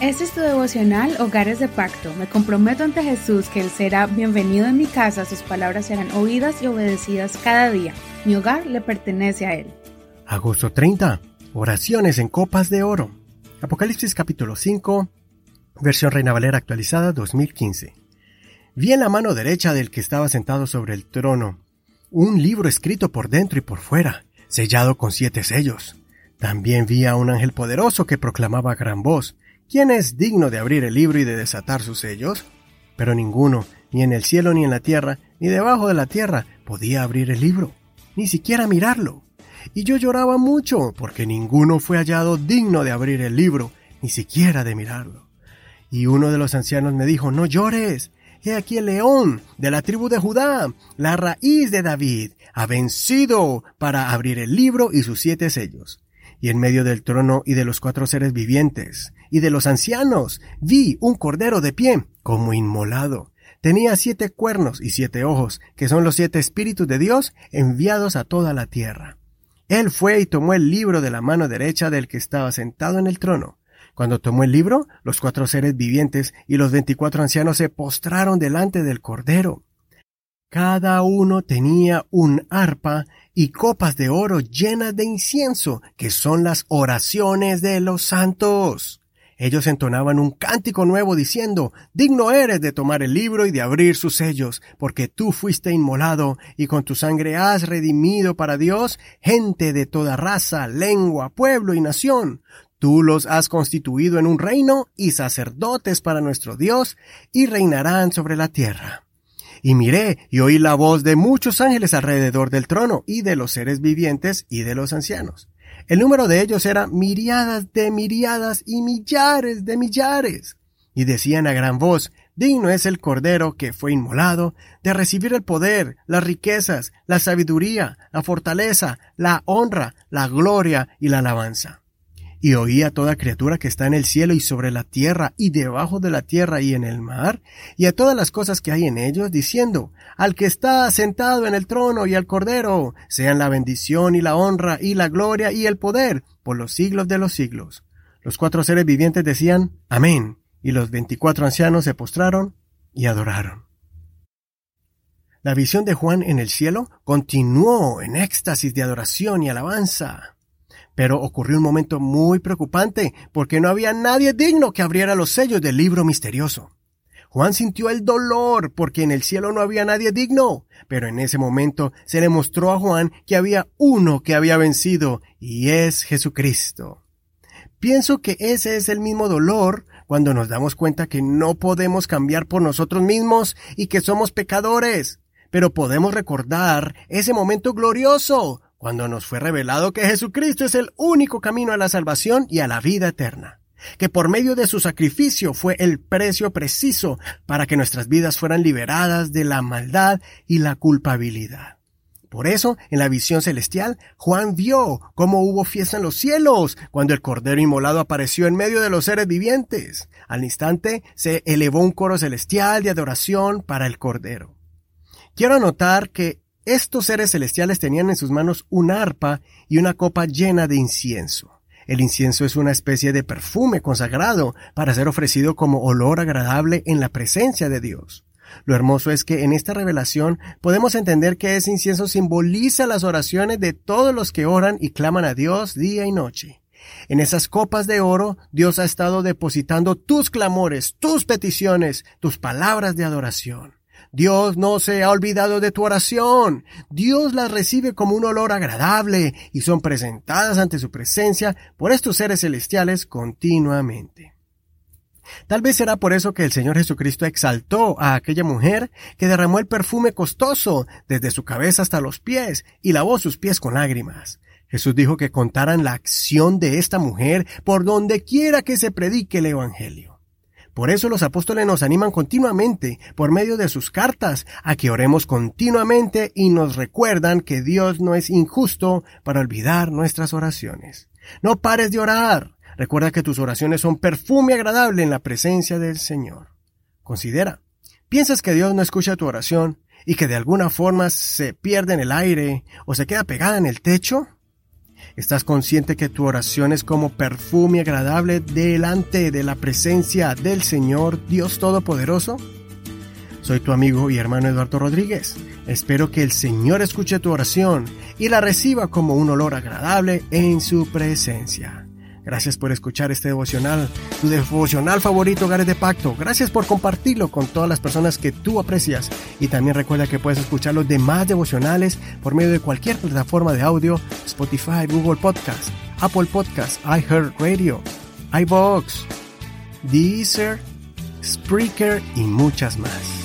Este es tu devocional Hogares de Pacto. Me comprometo ante Jesús que Él será bienvenido en mi casa, sus palabras serán oídas y obedecidas cada día. Mi hogar le pertenece a Él. Agosto 30. Oraciones en copas de oro. Apocalipsis capítulo 5, versión Reina Valera actualizada 2015. Vi en la mano derecha del que estaba sentado sobre el trono un libro escrito por dentro y por fuera, sellado con siete sellos. También vi a un ángel poderoso que proclamaba a gran voz, ¿quién es digno de abrir el libro y de desatar sus sellos? Pero ninguno, ni en el cielo ni en la tierra, ni debajo de la tierra, podía abrir el libro, ni siquiera mirarlo. Y yo lloraba mucho, porque ninguno fue hallado digno de abrir el libro, ni siquiera de mirarlo. Y uno de los ancianos me dijo, no llores, He aquí el león de la tribu de Judá, la raíz de David, ha vencido para abrir el libro y sus siete sellos. Y en medio del trono y de los cuatro seres vivientes, y de los ancianos, vi un cordero de pie, como inmolado. Tenía siete cuernos y siete ojos, que son los siete espíritus de Dios enviados a toda la tierra. Él fue y tomó el libro de la mano derecha del que estaba sentado en el trono. Cuando tomó el libro, los cuatro seres vivientes y los veinticuatro ancianos se postraron delante del Cordero. Cada uno tenía un arpa y copas de oro llenas de incienso, que son las oraciones de los santos. Ellos entonaban un cántico nuevo diciendo, Digno eres de tomar el libro y de abrir sus sellos, porque tú fuiste inmolado y con tu sangre has redimido para Dios gente de toda raza, lengua, pueblo y nación. Tú los has constituido en un reino y sacerdotes para nuestro Dios, y reinarán sobre la tierra. Y miré y oí la voz de muchos ángeles alrededor del trono, y de los seres vivientes y de los ancianos. El número de ellos era miriadas de miriadas y millares de millares. Y decían a gran voz, Digno es el Cordero que fue inmolado de recibir el poder, las riquezas, la sabiduría, la fortaleza, la honra, la gloria y la alabanza y oí a toda criatura que está en el cielo y sobre la tierra y debajo de la tierra y en el mar, y a todas las cosas que hay en ellos, diciendo, al que está sentado en el trono y al cordero, sean la bendición y la honra y la gloria y el poder por los siglos de los siglos. Los cuatro seres vivientes decían, Amén, y los veinticuatro ancianos se postraron y adoraron. La visión de Juan en el cielo continuó en éxtasis de adoración y alabanza. Pero ocurrió un momento muy preocupante, porque no había nadie digno que abriera los sellos del libro misterioso. Juan sintió el dolor porque en el cielo no había nadie digno, pero en ese momento se le mostró a Juan que había uno que había vencido, y es Jesucristo. Pienso que ese es el mismo dolor cuando nos damos cuenta que no podemos cambiar por nosotros mismos y que somos pecadores. Pero podemos recordar ese momento glorioso cuando nos fue revelado que Jesucristo es el único camino a la salvación y a la vida eterna, que por medio de su sacrificio fue el precio preciso para que nuestras vidas fueran liberadas de la maldad y la culpabilidad. Por eso, en la visión celestial, Juan vio cómo hubo fiesta en los cielos cuando el Cordero Inmolado apareció en medio de los seres vivientes. Al instante se elevó un coro celestial de adoración para el Cordero. Quiero anotar que estos seres celestiales tenían en sus manos una arpa y una copa llena de incienso. El incienso es una especie de perfume consagrado para ser ofrecido como olor agradable en la presencia de Dios. Lo hermoso es que en esta revelación podemos entender que ese incienso simboliza las oraciones de todos los que oran y claman a Dios día y noche. En esas copas de oro Dios ha estado depositando tus clamores, tus peticiones, tus palabras de adoración. Dios no se ha olvidado de tu oración. Dios las recibe como un olor agradable y son presentadas ante su presencia por estos seres celestiales continuamente. Tal vez será por eso que el Señor Jesucristo exaltó a aquella mujer que derramó el perfume costoso desde su cabeza hasta los pies y lavó sus pies con lágrimas. Jesús dijo que contaran la acción de esta mujer por donde quiera que se predique el Evangelio. Por eso los apóstoles nos animan continuamente, por medio de sus cartas, a que oremos continuamente y nos recuerdan que Dios no es injusto para olvidar nuestras oraciones. No pares de orar. Recuerda que tus oraciones son perfume agradable en la presencia del Señor. Considera, ¿piensas que Dios no escucha tu oración y que de alguna forma se pierde en el aire o se queda pegada en el techo? ¿Estás consciente que tu oración es como perfume agradable delante de la presencia del Señor Dios Todopoderoso? Soy tu amigo y hermano Eduardo Rodríguez. Espero que el Señor escuche tu oración y la reciba como un olor agradable en su presencia. Gracias por escuchar este devocional, tu devocional favorito, Hogares de Pacto. Gracias por compartirlo con todas las personas que tú aprecias. Y también recuerda que puedes escuchar los demás devocionales por medio de cualquier plataforma de audio, Spotify, Google Podcast, Apple Podcast, iHeartRadio, iBox, Deezer, Spreaker y muchas más.